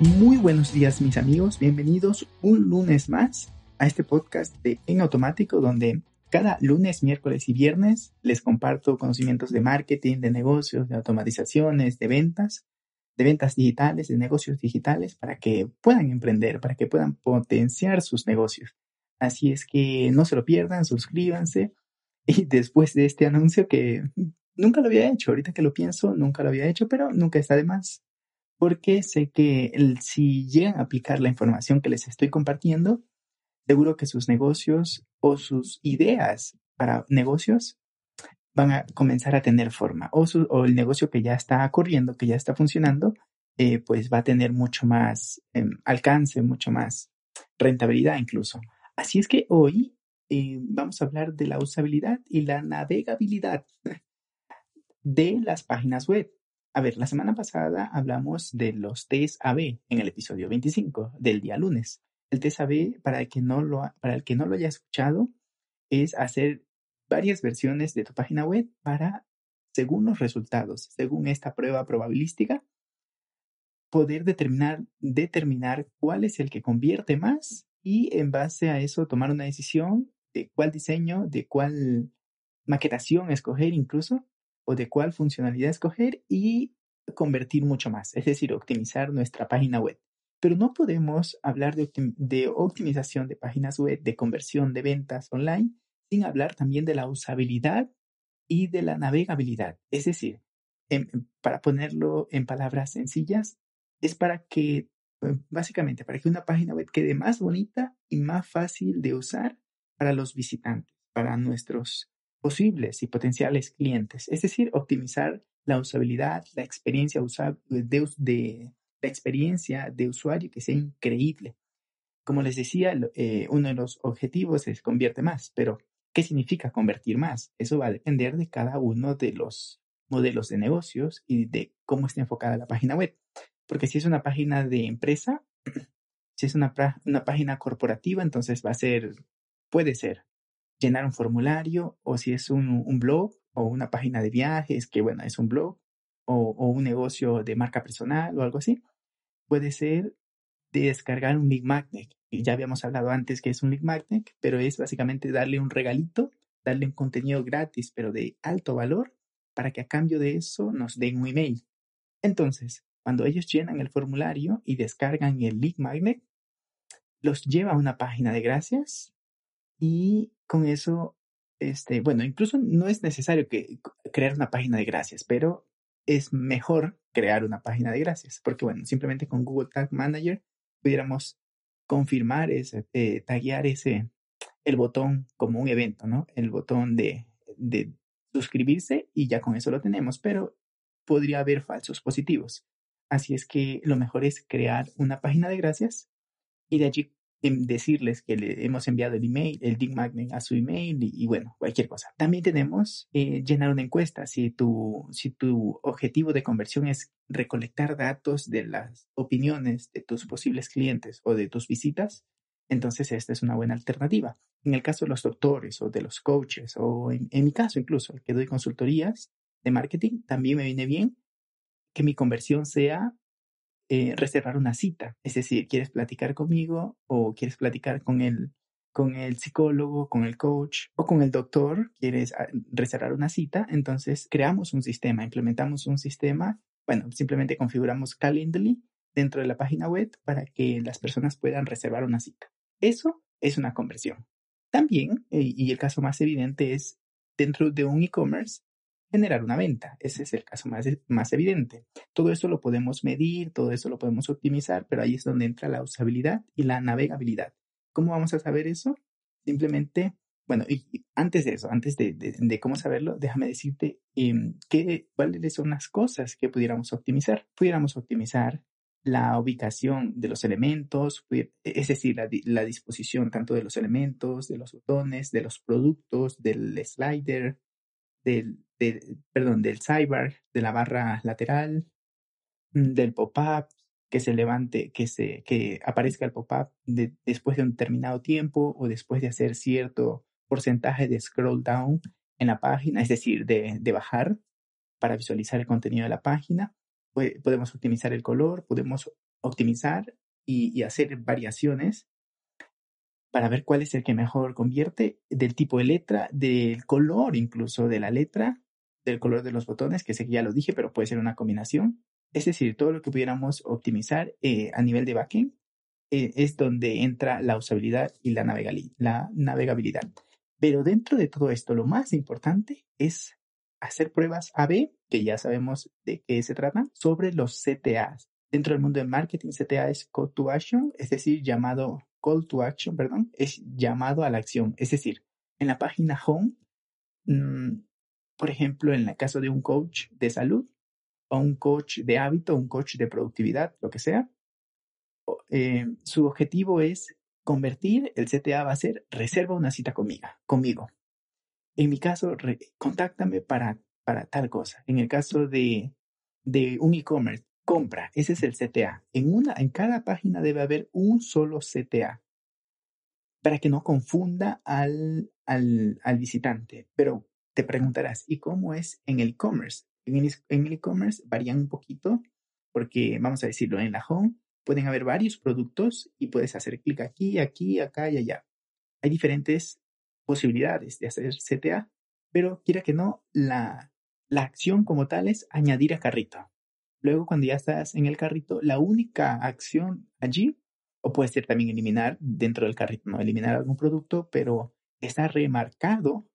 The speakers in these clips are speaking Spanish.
Muy buenos días mis amigos, bienvenidos un lunes más a este podcast de En Automático donde cada lunes, miércoles y viernes les comparto conocimientos de marketing, de negocios, de automatizaciones, de ventas, de ventas digitales, de negocios digitales para que puedan emprender, para que puedan potenciar sus negocios. Así es que no se lo pierdan, suscríbanse. Y después de este anuncio que nunca lo había hecho, ahorita que lo pienso, nunca lo había hecho, pero nunca está de más porque sé que si llegan a aplicar la información que les estoy compartiendo, seguro que sus negocios o sus ideas para negocios van a comenzar a tener forma o, el negocio que ya está corriendo, que ya está funcionando, eh, pues va a tener mucho más em, alcance, mucho más rentabilidad incluso. Así es que hoy eh, vamos a hablar de la usabilidad y la navegabilidad de las páginas web. A ver, la semana pasada hablamos de los test AB en el episodio 25 del día lunes. El test AB, para el que no lo, para el que no lo haya escuchado, es hacer varias versiones de tu página web para, según los resultados, según esta prueba probabilística, poder determinar, determinar cuál es el que convierte más y en base a eso tomar una decisión de cuál diseño, de cuál maquetación escoger incluso o de cuál funcionalidad escoger y convertir mucho más, es decir, optimizar nuestra página web. Pero no podemos hablar de, optimización de páginas web, de conversión de ventas online, sin hablar también de la usabilidad y de la navegabilidad. Es decir, para ponerlo en palabras sencillas, es para que, eh, básicamente, para que una página web quede más bonita y más fácil de usar para los visitantes, para nuestros posibles y potenciales clientes, es decir, optimizar la usabilidad, la experiencia de, usuario que sea increíble. Como les decía, eh, uno de los objetivos es convierte más, pero ¿qué significa convertir más? Eso va a depender de cada uno de los modelos de negocios y de cómo está enfocada la página web. Porque si es una página de empresa, si es una página corporativa, entonces va a ser, puede ser llenar un formulario o si es un, blog o una página de viajes, que bueno, es un blog o, o, un negocio de marca personal o algo así, puede ser descargar un link magnet. Y ya habíamos hablado antes que es un link magnet, pero es básicamente darle un regalito, darle un contenido gratis, pero de alto valor, para que a cambio de eso nos den un email. Entonces, cuando ellos llenan el formulario y descargan el link magnet, los lleva a una página de gracias y con eso, este, bueno, incluso no es necesario que crear una página de gracias, pero es mejor crear una página de gracias, porque bueno, simplemente con Google Tag Manager pudiéramos confirmar ese, eh, taguear ese, el botón como un evento, ¿no? El botón de, de suscribirse y ya con eso lo tenemos, pero podría haber falsos positivos. Así es que lo mejor es crear una página de gracias y de allí decirles que le hemos enviado el email, el link magnet a su email y, bueno, cualquier cosa. También tenemos eh, llenar una encuesta. Si tu, si tu objetivo de conversión es recolectar datos de las opiniones de tus posibles clientes o de tus visitas, entonces esta es una buena alternativa. En el caso de los doctores o de los coaches o en, en mi caso incluso, que doy consultorías de marketing, también me viene bien que mi conversión sea eh, reservar una cita. Es decir, quieres platicar conmigo o quieres platicar con el, con el psicólogo, con el coach o con el doctor, quieres ah, reservar una cita, entonces creamos un sistema, implementamos un sistema, bueno, simplemente configuramos Calendly dentro de la página web para que las personas puedan reservar una cita. Eso es una conversión. También, eh, y el caso más evidente es dentro de un e-commerce, generar una venta. Ese es el caso más, más evidente. Todo eso lo podemos medir, todo eso lo podemos optimizar, pero ahí es donde entra la usabilidad y la navegabilidad. ¿Cómo vamos a saber eso? Simplemente, bueno, y antes de eso, antes de, de, cómo saberlo, déjame decirte eh, qué, cuáles son las cosas que pudiéramos optimizar. Pudiéramos optimizar la ubicación de los elementos, es decir, la, disposición tanto de los elementos, de los botones, de los productos, del slider, del, perdón, del sidebar, de la barra lateral, mm, del pop-up, que se levante, que se, que aparezca el pop-up después de un determinado tiempo o después de hacer cierto porcentaje de scroll down en la página, es decir, de, de bajar para visualizar el contenido de la página. Podemos optimizar el color, podemos optimizar y, hacer variaciones para ver cuál es el que mejor convierte, del tipo de letra, del color incluso de la letra, del color de los botones, que sé que ya lo dije, pero puede ser una combinación. Es decir, todo lo que pudiéramos optimizar eh, a nivel de backend eh, es donde entra la usabilidad y la, la navegabilidad. Pero dentro de todo esto, lo más importante es hacer pruebas A-B, que ya sabemos de qué se trata, sobre los CTAs. Dentro del mundo de marketing, CTA es call to action, es decir, llamado call to action, perdón, es llamado a la acción. Es decir, en la página home, mm, por ejemplo, en el caso de un coach de salud o un coach de hábito, un coach de productividad, lo que sea, eh, su objetivo es convertir, el CTA va a ser reserva una cita conmigo, conmigo. En mi caso, contáctame para, para tal cosa. En el caso de, de un e-commerce, compra, ese es el CTA. En, una, en cada página debe haber un solo CTA para que no confunda al, al, visitante. Pero te preguntarás, ¿y cómo es en el e-commerce? En el e-commerce varían un poquito porque, vamos a decirlo, en la home pueden haber varios productos y puedes hacer clic aquí, aquí, acá y allá. Hay diferentes posibilidades de hacer CTA, pero quiera que no, la, la acción como tal es añadir a carrito. Luego, cuando ya estás en el carrito, la única acción allí, o puede ser también eliminar dentro del carrito, no eliminar algún producto, pero está remarcado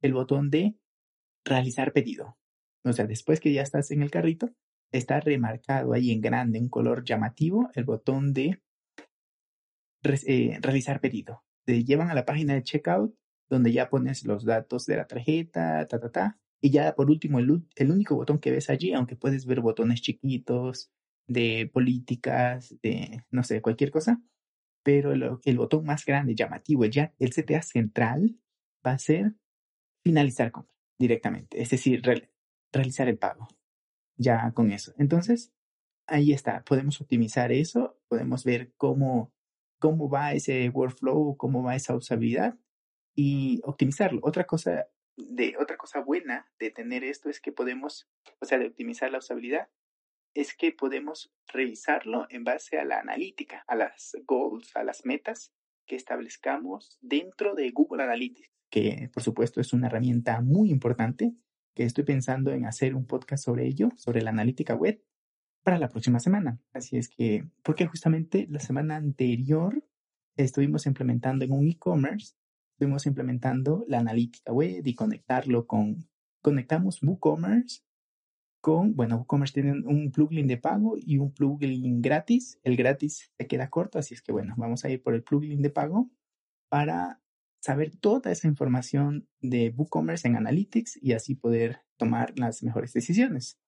el botón de realizar pedido. O sea, después que ya estás en el carrito, está remarcado ahí en grande, un color llamativo, el botón de eh, realizar pedido. Te llevan a la página de checkout donde ya pones los datos de la tarjeta, ta, ta, ta. Y ya por último, el, el único botón que ves allí, aunque puedes ver botones chiquitos de políticas, de no sé, cualquier cosa, pero el, botón más grande, llamativo, el, ya, el CTA central, va a ser finalizar compra directamente, es decir, realizar el pago ya con eso. Entonces, ahí está, podemos optimizar eso, podemos ver cómo, cómo va ese workflow, cómo va esa usabilidad y optimizarlo. Otra cosa de otra cosa buena de tener esto es que podemos, o sea, de optimizar la usabilidad, es que podemos revisarlo en base a la analítica, a las goals, a las metas que establezcamos dentro de Google Analytics, que por supuesto es una herramienta muy importante, que estoy pensando en hacer un podcast sobre ello, sobre la analítica web, para la próxima semana. Así es que, porque justamente la semana anterior estuvimos implementando en un e-commerce estuvimos implementando la analítica web y conectarlo con, conectamos WooCommerce con, bueno, WooCommerce tiene un plugin de pago y un plugin gratis. El gratis se queda corto, así es que bueno, vamos a ir por el plugin de pago para saber toda esa información de WooCommerce en Analytics y así poder tomar las mejores decisiones.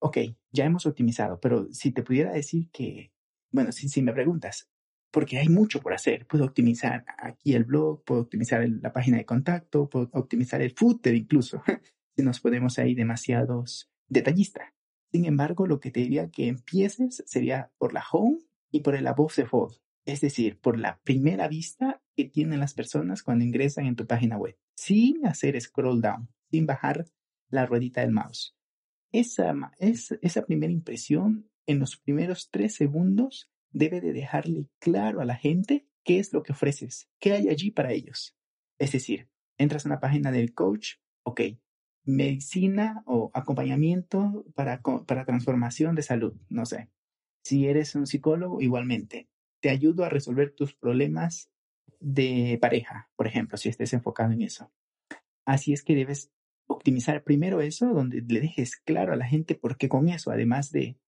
Ok, ya hemos optimizado, pero si te pudiera decir que, bueno, si, si me preguntas, porque hay mucho por hacer. Puedo optimizar aquí el blog, puedo optimizar la página de contacto, puedo optimizar el footer incluso, si nos podemos ahí demasiados detallistas. Sin embargo, lo que te diría que empieces sería por la home y por el above the fold, es decir, por la primera vista que tienen las personas cuando ingresan en tu página web, sin hacer scroll down, sin bajar la ruedita del mouse. Esa, esa primera impresión en los primeros tres segundos debe de dejarle claro a la gente qué es lo que ofreces, qué hay allí para ellos. Es decir, entras a una página del coach, ok, medicina o acompañamiento para, para transformación de salud, no sé. Si eres un psicólogo, igualmente, te ayudo a resolver tus problemas de pareja, por ejemplo, si estés enfocado en eso. Así es que debes optimizar primero eso, donde le dejes claro a la gente porque con eso, además de,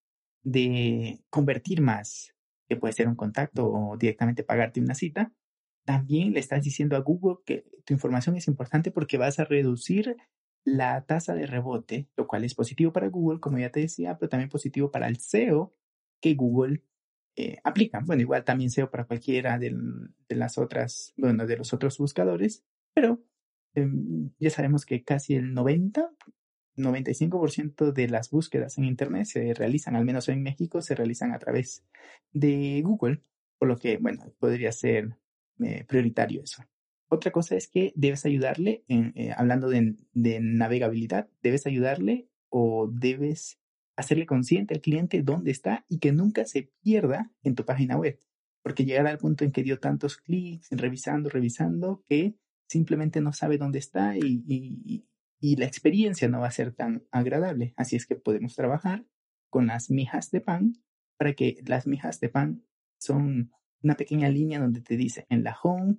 de convertir más que puede ser un contacto o directamente pagarte una cita, también le estás diciendo a Google que tu información es importante porque vas a reducir la tasa de rebote, lo cual es positivo para Google, como ya te decía, pero también positivo para el SEO, que Google eh, aplica. Bueno, igual también SEO para cualquiera de, las otras, bueno, de los otros buscadores, pero em, ya sabemos que casi el 90, 95% de las búsquedas en Internet se realizan, al menos en México, se realizan a través de Google, por lo que, bueno, podría ser eh, prioritario eso. Otra cosa es que debes ayudarle, en, eh, hablando de, navegabilidad, debes ayudarle o debes hacerle consciente al cliente dónde está y que nunca se pierda en tu página web. Porque llegará al punto en que dio tantos clics, revisando, revisando, que simplemente no sabe dónde está y, y la experiencia no va a ser tan agradable. Así es que podemos trabajar con las mijas de pan para que las mijas de pan son una pequeña línea donde te dice en la home,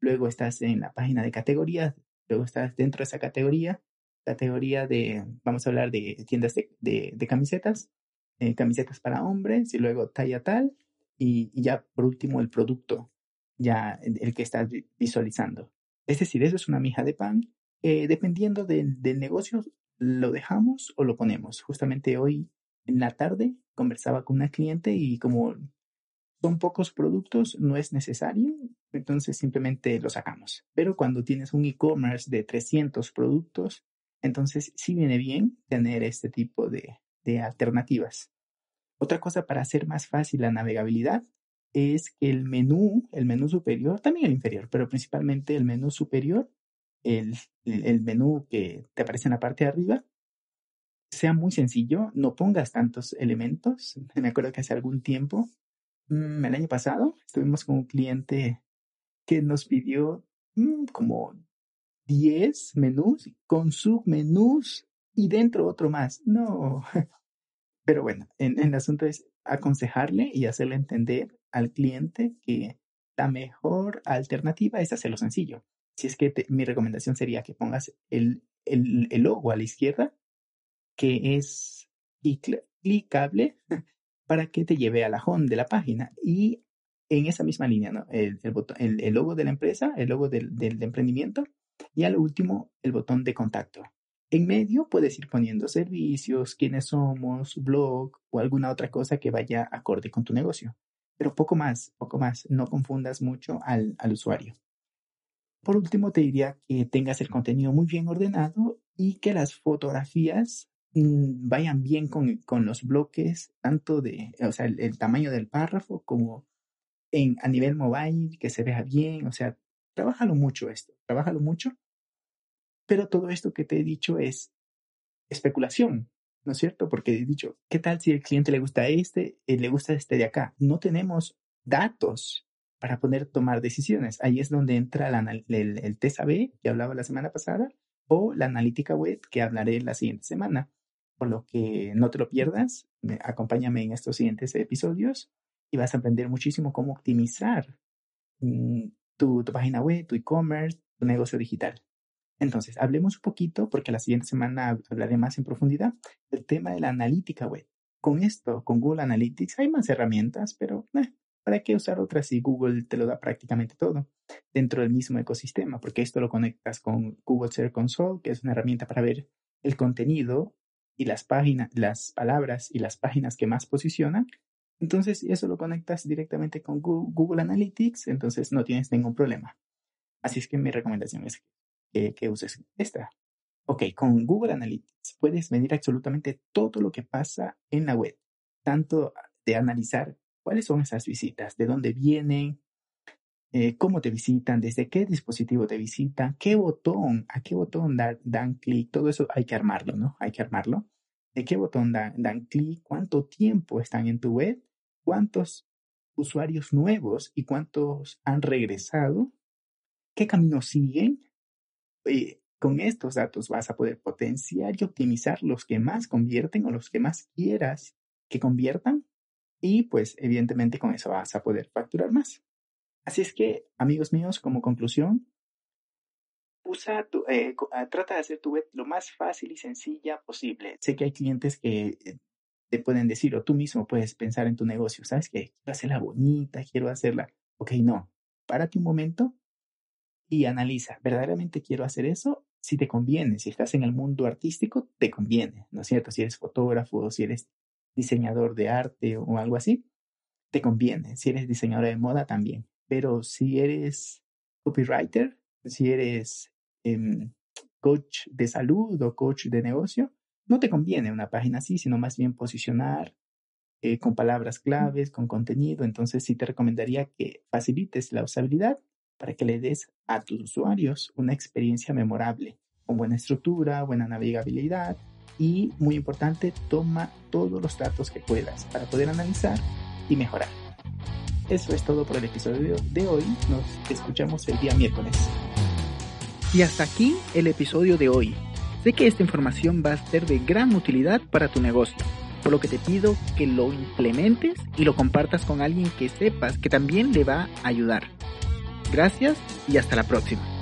luego estás en la página de categorías, luego estás dentro de esa categoría, categoría de, vamos a hablar de tiendas de, de, camisetas, eh, camisetas para hombres y luego talla tal y, ya por último el producto, ya el que estás visualizando. Es decir, eso es una mija de pan. Eh, dependiendo del negocio, lo dejamos o lo ponemos. Justamente hoy en la tarde conversaba con una cliente y como son pocos productos, no es necesario, entonces simplemente lo sacamos. Pero cuando tienes un e-commerce de 300 productos, entonces sí viene bien tener este tipo de, de alternativas. Otra cosa para hacer más fácil la navegabilidad es que el menú, el menú superior, también el inferior, pero principalmente el menú superior, el, el menú que te aparece en la parte de arriba, sea muy sencillo, no pongas tantos elementos. Me acuerdo que hace algún tiempo Mm, el año pasado estuvimos con un cliente que nos pidió mm, como 10 menús con submenús y dentro otro más. No. Pero bueno, en, el asunto es aconsejarle y hacerle entender al cliente que la mejor alternativa es hacerlo sencillo. Si es que mi recomendación sería que pongas el, el, logo a la izquierda, que es clicable para que te lleve a la de la página y en esa misma línea, ¿no? El, el, el, logo de la empresa, el logo del, del, emprendimiento y al último el botón de contacto. En medio puedes ir poniendo servicios, quiénes somos, blog o alguna otra cosa que vaya acorde con tu negocio. Pero poco más, poco más, no confundas mucho al, al usuario. Por último, te diría que tengas el contenido muy bien ordenado y que las fotografías Mm, vayan bien con, con, los bloques, tanto de, o sea, el, tamaño del párrafo como en, a nivel mobile, que se vea bien, o sea, trabájalo mucho esto, trabájalo mucho, pero todo esto que te he dicho es especulación, ¿no es cierto? Porque he dicho, ¿qué tal si el cliente le gusta este, eh, le gusta este de acá? No tenemos datos para poder tomar decisiones. Ahí es donde entra el, el, TESAB que hablaba la semana pasada o la analítica web que hablaré la siguiente semana por lo que no te lo pierdas. Acompáñame en estos siguientes episodios y vas a aprender muchísimo cómo optimizar mm, tu, tu página web, tu e-commerce, tu negocio digital. Entonces, hablemos un poquito, porque la siguiente semana hablaré más en profundidad, del tema de la analítica web. Con esto, con Google Analytics, hay más herramientas, pero eh, ¿para qué usar otras si Google te lo da prácticamente todo dentro del mismo ecosistema? Porque esto lo conectas con Google Search Console, que es una herramienta para ver el contenido y las páginas, las palabras y las páginas que más posicionan. Entonces, eso lo conectas directamente con Google Analytics, entonces no tienes ningún problema. Así es que mi recomendación es que, que uses esta. Ok, con Google Analytics puedes medir absolutamente todo lo que pasa en la web, tanto de analizar cuáles son esas visitas, de dónde vienen, eh, cómo te visitan, desde qué dispositivo te visitan, qué botón, a qué botón dan clic, todo eso hay que armarlo, ¿no? Hay que armarlo. ¿De qué botón dan clic? ¿Cuánto tiempo están en tu web? ¿Cuántos usuarios nuevos y cuántos han regresado? ¿Qué camino siguen? Eh, con estos datos vas a poder potenciar y optimizar los que más convierten o los que más quieras que conviertan. Y pues evidentemente con eso vas a poder facturar más. Así es que, amigos míos, como conclusión, usa tu, eh, ah, trata de hacer tu web lo más fácil y sencilla posible. Sé que hay clientes que eh, te pueden decir, o tú mismo puedes pensar en tu negocio, ¿sabes qué? Quiero hacerla bonita, quiero hacerla. Ok, no, párate un momento y analiza, ¿verdaderamente quiero hacer eso? Si te conviene, si estás en el mundo artístico, te conviene, ¿no es cierto? Si eres fotógrafo, si eres diseñador de arte o algo así, te conviene. Si eres diseñador de moda también. Pero si eres copywriter, si eres em, coach de salud o coach de negocio, no te conviene una página así, sino más bien posicionar eh, con palabras claves, con contenido. Entonces sí te recomendaría que facilites la usabilidad para que le des a tus usuarios una experiencia memorable, con buena estructura, buena navegabilidad y, muy importante, toma todos los datos que puedas para poder analizar y mejorar. Eso es todo por el episodio de hoy. Nos escuchamos el día miércoles. Y hasta aquí el episodio de hoy. Sé que esta información va a ser de gran utilidad para tu negocio, por lo que te pido que lo implementes y lo compartas con alguien que sepas que también le va a ayudar. Gracias y hasta la próxima.